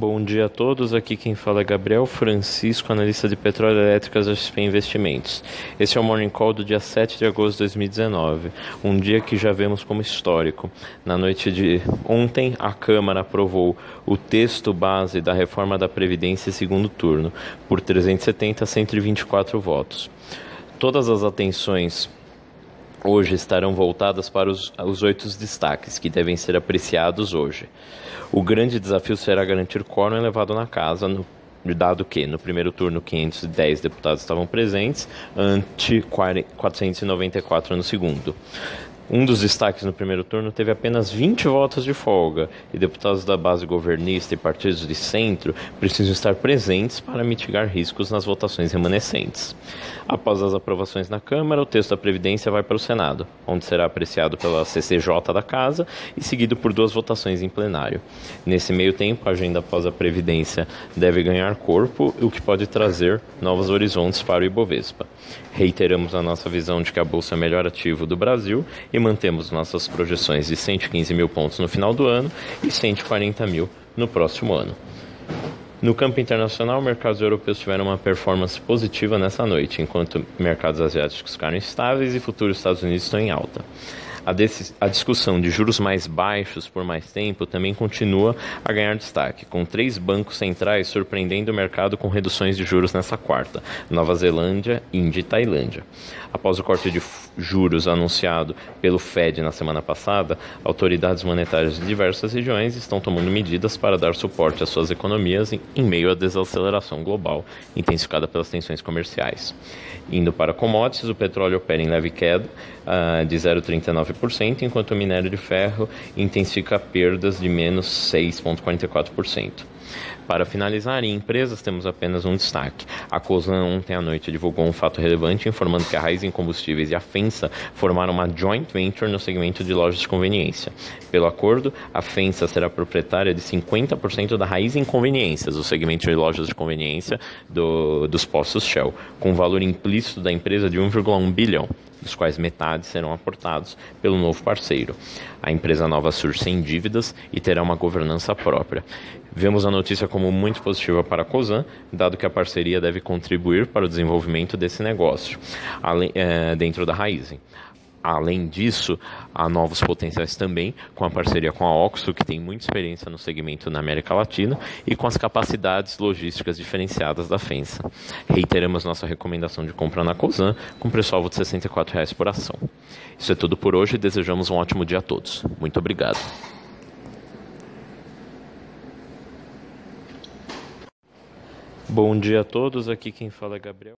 Bom dia a todos, aqui quem fala é Gabriel Francisco, analista de petróleo elétricas da XP Investimentos. Esse é o Morning Call do dia 7 de agosto de 2019, um dia que já vemos como histórico. Na noite de ontem, a Câmara aprovou o texto base da reforma da Previdência segundo turno, por 370 a 124 votos. Todas as atenções hoje estarão voltadas para os, os oito destaques que devem ser apreciados hoje. O grande desafio será garantir quórum elevado na casa, no, dado que no primeiro turno 510 deputados estavam presentes, ante 494 no segundo. Um dos destaques no primeiro turno teve apenas 20 votos de folga e deputados da base governista e partidos de centro precisam estar presentes para mitigar riscos nas votações remanescentes. Após as aprovações na Câmara, o texto da Previdência vai para o Senado, onde será apreciado pela CCJ da Casa e seguido por duas votações em plenário. Nesse meio tempo, a agenda após a Previdência deve ganhar corpo, o que pode trazer novos horizontes para o Ibovespa. Reiteramos a nossa visão de que a Bolsa é o melhor ativo do Brasil e mantemos nossas projeções de 115 mil pontos no final do ano e 140 mil no próximo ano. No campo internacional, mercados europeus tiveram uma performance positiva nessa noite, enquanto mercados asiáticos ficaram estáveis e futuros Estados Unidos estão em alta. A, a, discussão de juros mais baixos por mais tempo também continua a ganhar destaque, com três bancos centrais surpreendendo o mercado com reduções de juros nessa quarta: Nova Zelândia, Índia e Tailândia. Após o corte de juros anunciado pelo Fed na semana passada, autoridades monetárias de diversas regiões estão tomando medidas para dar suporte às suas economias em, em meio à desaceleração global intensificada pelas tensões comerciais. Indo para commodities, o petróleo opera em leve queda uh, de 0,39%, enquanto o minério de ferro intensifica perdas de menos 6,44%. Para finalizar, em empresas temos apenas um destaque. A COSAN ontem à noite divulgou um fato relevante informando que a Raiz em Combustíveis e a FENSA formaram uma joint venture no segmento de lojas de conveniência. Pelo acordo, a FENSA será proprietária de 50% da Raiz em Conveniências, o segmento de lojas de conveniência do, dos postos Shell, com valor implícito da empresa de 1,1 bilhão dos quais metade serão aportados pelo novo parceiro. A empresa nova surge sem dívidas e terá uma governança própria. Vemos a notícia como muito positiva para a COSAN, dado que a parceria deve contribuir para o desenvolvimento desse negócio, além, é, dentro da Raizen. Além disso, há novos potenciais também com a parceria com a Oxo, que tem muita experiência no segmento na América Latina e com as capacidades logísticas diferenciadas da FENSA. Reiteramos nossa recomendação de compra na Cosan com preço-alvo de R$ 64,00 por ação. Isso é tudo por hoje e desejamos um ótimo dia a todos. Muito obrigado. Bom dia a todos, aqui quem fala é Gabriel.